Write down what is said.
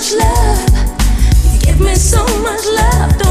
much love. You give me so much love. Don't